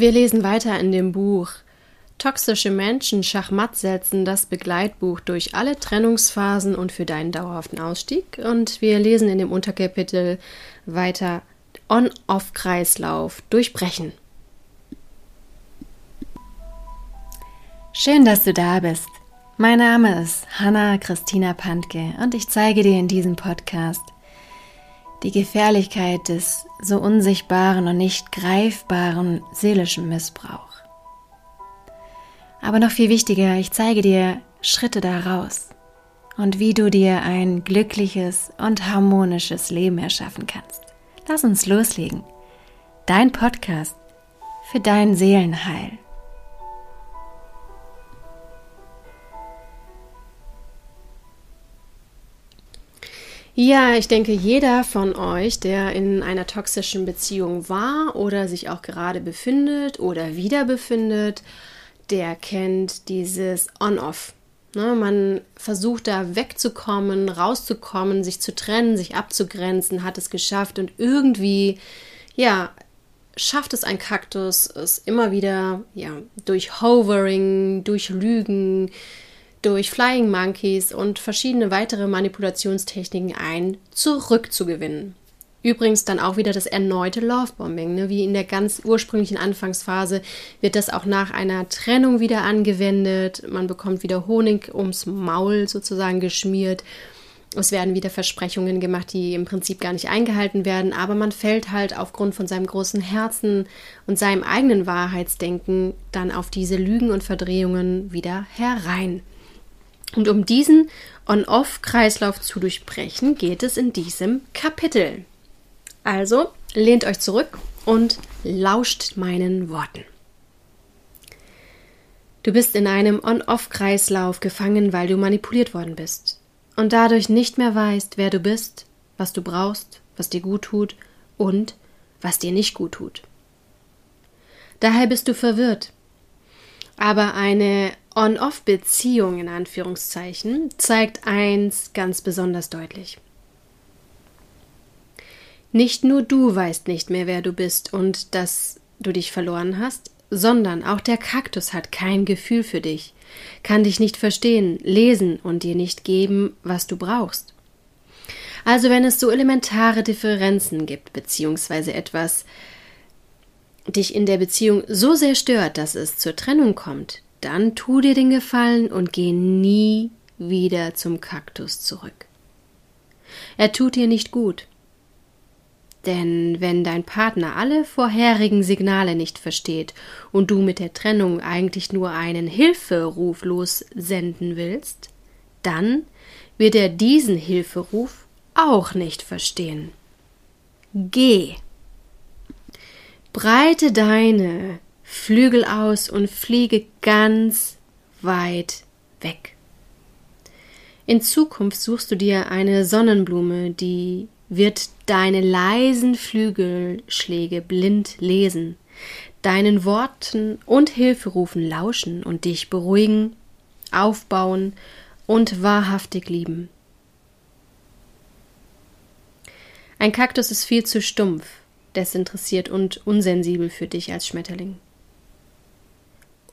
Wir lesen weiter in dem Buch Toxische Menschen Schachmatt setzen, das Begleitbuch durch alle Trennungsphasen und für deinen dauerhaften Ausstieg. Und wir lesen in dem Unterkapitel weiter On-Off-Kreislauf durchbrechen. Schön, dass du da bist. Mein Name ist Hanna Christina Pantke und ich zeige dir in diesem Podcast die Gefährlichkeit des so unsichtbaren und nicht greifbaren seelischen Missbrauchs. Aber noch viel wichtiger, ich zeige dir Schritte daraus und wie du dir ein glückliches und harmonisches Leben erschaffen kannst. Lass uns loslegen. Dein Podcast für dein Seelenheil. Ja, ich denke, jeder von euch, der in einer toxischen Beziehung war oder sich auch gerade befindet oder wieder befindet, der kennt dieses On-Off. Ne, man versucht da wegzukommen, rauszukommen, sich zu trennen, sich abzugrenzen, hat es geschafft und irgendwie, ja, schafft es ein Kaktus, es immer wieder, ja, durch Hovering, durch Lügen, durch Flying Monkeys und verschiedene weitere Manipulationstechniken ein zurückzugewinnen. Übrigens dann auch wieder das erneute Lovebombing. Ne? Wie in der ganz ursprünglichen Anfangsphase wird das auch nach einer Trennung wieder angewendet. Man bekommt wieder Honig ums Maul sozusagen geschmiert. Es werden wieder Versprechungen gemacht, die im Prinzip gar nicht eingehalten werden, aber man fällt halt aufgrund von seinem großen Herzen und seinem eigenen Wahrheitsdenken dann auf diese Lügen und Verdrehungen wieder herein. Und um diesen On-Off-Kreislauf zu durchbrechen, geht es in diesem Kapitel. Also lehnt euch zurück und lauscht meinen Worten. Du bist in einem On-Off-Kreislauf gefangen, weil du manipuliert worden bist und dadurch nicht mehr weißt, wer du bist, was du brauchst, was dir gut tut und was dir nicht gut tut. Daher bist du verwirrt. Aber eine On-Off-Beziehung in Anführungszeichen zeigt eins ganz besonders deutlich. Nicht nur du weißt nicht mehr, wer du bist und dass du dich verloren hast, sondern auch der Kaktus hat kein Gefühl für dich, kann dich nicht verstehen, lesen und dir nicht geben, was du brauchst. Also wenn es so elementare Differenzen gibt, beziehungsweise etwas dich in der Beziehung so sehr stört, dass es zur Trennung kommt, dann tu dir den Gefallen und geh nie wieder zum Kaktus zurück. Er tut dir nicht gut. Denn wenn dein Partner alle vorherigen Signale nicht versteht und du mit der Trennung eigentlich nur einen Hilferuf lossenden willst, dann wird er diesen Hilferuf auch nicht verstehen. Geh. Breite deine Flügel aus und fliege ganz weit weg. In Zukunft suchst du dir eine Sonnenblume, die wird deine leisen Flügelschläge blind lesen, deinen Worten und Hilferufen lauschen und dich beruhigen, aufbauen und wahrhaftig lieben. Ein Kaktus ist viel zu stumpf, desinteressiert und unsensibel für dich als Schmetterling.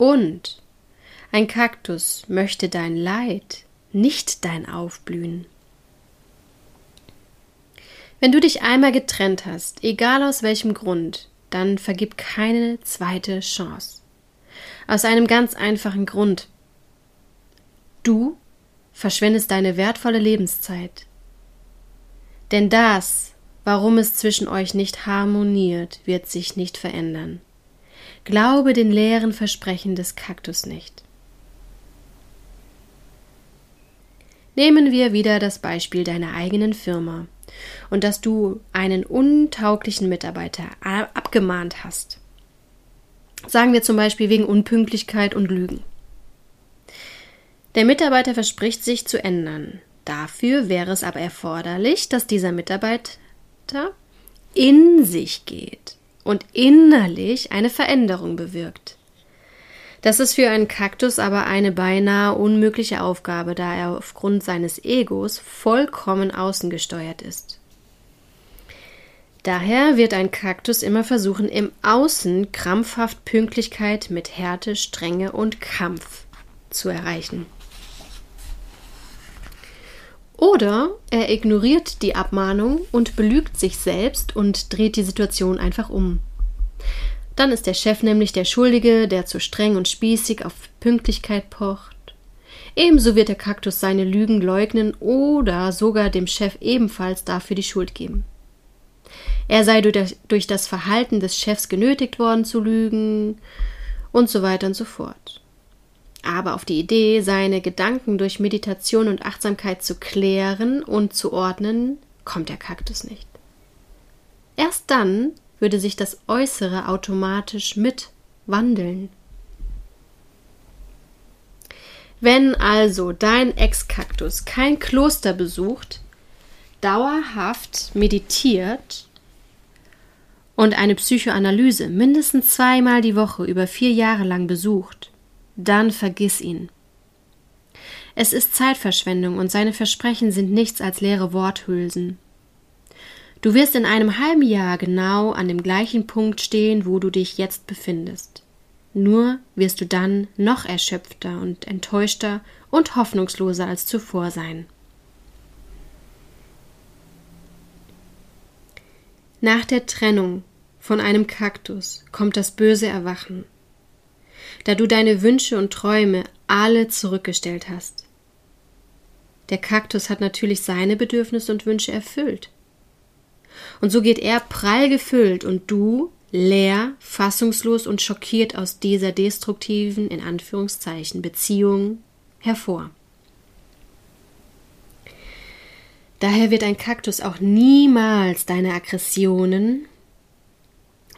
Und ein Kaktus möchte dein Leid, nicht dein Aufblühen. Wenn du dich einmal getrennt hast, egal aus welchem Grund, dann vergib keine zweite Chance. Aus einem ganz einfachen Grund. Du verschwendest deine wertvolle Lebenszeit. Denn das, warum es zwischen euch nicht harmoniert, wird sich nicht verändern. Glaube den leeren Versprechen des Kaktus nicht. Nehmen wir wieder das Beispiel deiner eigenen Firma und dass du einen untauglichen Mitarbeiter abgemahnt hast. Sagen wir zum Beispiel wegen Unpünktlichkeit und Lügen. Der Mitarbeiter verspricht sich zu ändern. Dafür wäre es aber erforderlich, dass dieser Mitarbeiter in sich geht und innerlich eine Veränderung bewirkt. Das ist für einen Kaktus aber eine beinahe unmögliche Aufgabe, da er aufgrund seines Egos vollkommen außengesteuert ist. Daher wird ein Kaktus immer versuchen, im Außen krampfhaft Pünktlichkeit mit Härte, Strenge und Kampf zu erreichen. Oder er ignoriert die Abmahnung und belügt sich selbst und dreht die Situation einfach um. Dann ist der Chef nämlich der Schuldige, der zu streng und spießig auf Pünktlichkeit pocht. Ebenso wird der Kaktus seine Lügen leugnen oder sogar dem Chef ebenfalls dafür die Schuld geben. Er sei durch das Verhalten des Chefs genötigt worden zu lügen und so weiter und so fort. Aber auf die Idee, seine Gedanken durch Meditation und Achtsamkeit zu klären und zu ordnen, kommt der Kaktus nicht. Erst dann würde sich das Äußere automatisch mit wandeln. Wenn also dein Ex-Kaktus kein Kloster besucht, dauerhaft meditiert und eine Psychoanalyse mindestens zweimal die Woche über vier Jahre lang besucht, dann vergiss ihn. Es ist Zeitverschwendung und seine Versprechen sind nichts als leere Worthülsen. Du wirst in einem halben Jahr genau an dem gleichen Punkt stehen, wo du dich jetzt befindest. Nur wirst du dann noch erschöpfter und enttäuschter und hoffnungsloser als zuvor sein. Nach der Trennung von einem Kaktus kommt das böse Erwachen, da du deine Wünsche und Träume alle zurückgestellt hast. Der Kaktus hat natürlich seine Bedürfnisse und Wünsche erfüllt. Und so geht er prall gefüllt und du leer, fassungslos und schockiert aus dieser destruktiven, in Anführungszeichen, Beziehung hervor. Daher wird ein Kaktus auch niemals deine Aggressionen,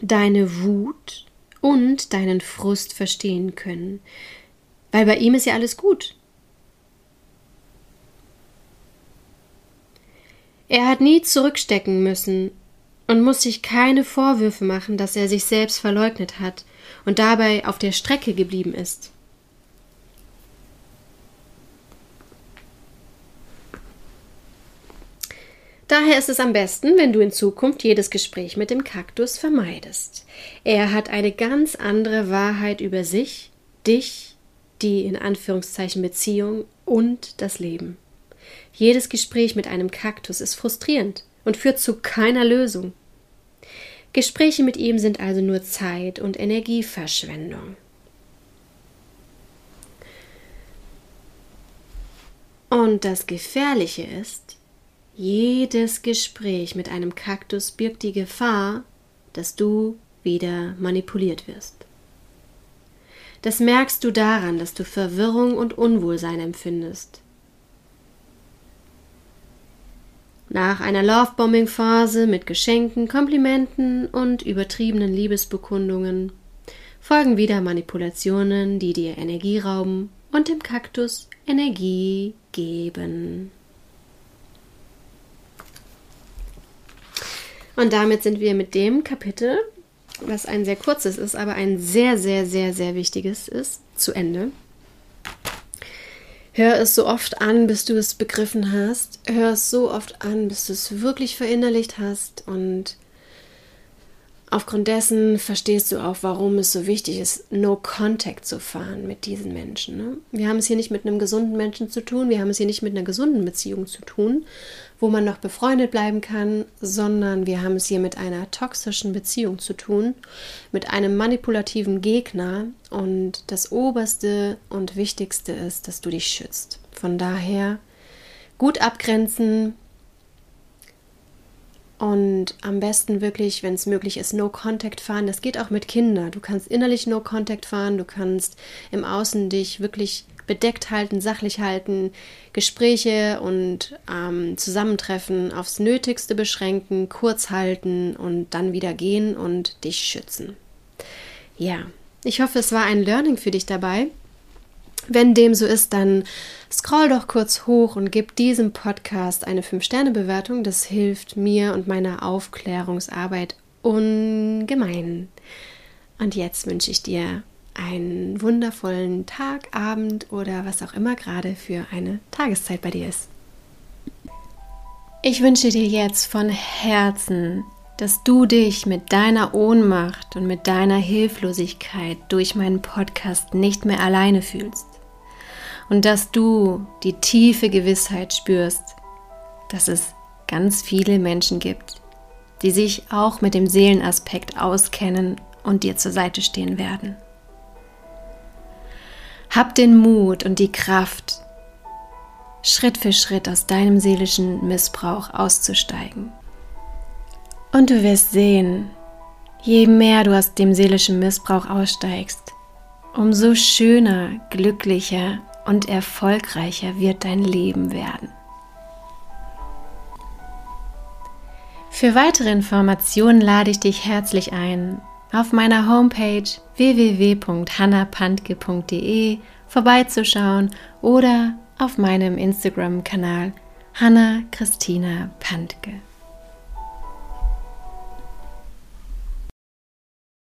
deine Wut und deinen Frust verstehen können, weil bei ihm ist ja alles gut. Er hat nie zurückstecken müssen und muss sich keine Vorwürfe machen, dass er sich selbst verleugnet hat und dabei auf der Strecke geblieben ist. Daher ist es am besten, wenn du in Zukunft jedes Gespräch mit dem Kaktus vermeidest. Er hat eine ganz andere Wahrheit über sich, dich, die in Anführungszeichen Beziehung und das Leben. Jedes Gespräch mit einem Kaktus ist frustrierend und führt zu keiner Lösung. Gespräche mit ihm sind also nur Zeit und Energieverschwendung. Und das Gefährliche ist, jedes Gespräch mit einem Kaktus birgt die Gefahr, dass du wieder manipuliert wirst. Das merkst du daran, dass du Verwirrung und Unwohlsein empfindest. Nach einer Lovebombing-Phase mit Geschenken, Komplimenten und übertriebenen Liebesbekundungen folgen wieder Manipulationen, die dir Energie rauben und dem Kaktus Energie geben. Und damit sind wir mit dem Kapitel, was ein sehr kurzes ist, aber ein sehr, sehr, sehr, sehr wichtiges ist, zu Ende. Hör es so oft an, bis du es begriffen hast. Hör es so oft an, bis du es wirklich verinnerlicht hast und Aufgrund dessen verstehst du auch, warum es so wichtig ist, No Contact zu fahren mit diesen Menschen. Ne? Wir haben es hier nicht mit einem gesunden Menschen zu tun, wir haben es hier nicht mit einer gesunden Beziehung zu tun, wo man noch befreundet bleiben kann, sondern wir haben es hier mit einer toxischen Beziehung zu tun, mit einem manipulativen Gegner und das Oberste und Wichtigste ist, dass du dich schützt. Von daher gut abgrenzen, und am besten wirklich, wenn es möglich ist, No Contact fahren. Das geht auch mit Kindern. Du kannst innerlich No Contact fahren, du kannst im Außen dich wirklich bedeckt halten, sachlich halten, Gespräche und ähm, Zusammentreffen aufs Nötigste beschränken, kurz halten und dann wieder gehen und dich schützen. Ja, ich hoffe, es war ein Learning für dich dabei. Wenn dem so ist, dann scroll doch kurz hoch und gib diesem Podcast eine 5-Sterne-Bewertung. Das hilft mir und meiner Aufklärungsarbeit ungemein. Und jetzt wünsche ich dir einen wundervollen Tag, Abend oder was auch immer gerade für eine Tageszeit bei dir ist. Ich wünsche dir jetzt von Herzen, dass du dich mit deiner Ohnmacht und mit deiner Hilflosigkeit durch meinen Podcast nicht mehr alleine fühlst und dass du die tiefe Gewissheit spürst, dass es ganz viele Menschen gibt, die sich auch mit dem Seelenaspekt auskennen und dir zur Seite stehen werden. Hab den Mut und die Kraft, Schritt für Schritt aus deinem seelischen Missbrauch auszusteigen. Und du wirst sehen, je mehr du aus dem seelischen Missbrauch aussteigst, umso schöner, glücklicher und erfolgreicher wird dein Leben werden. Für weitere Informationen lade ich dich herzlich ein, auf meiner Homepage www.hannapantke.de vorbeizuschauen oder auf meinem Instagram-Kanal Hanna Christina Pantke.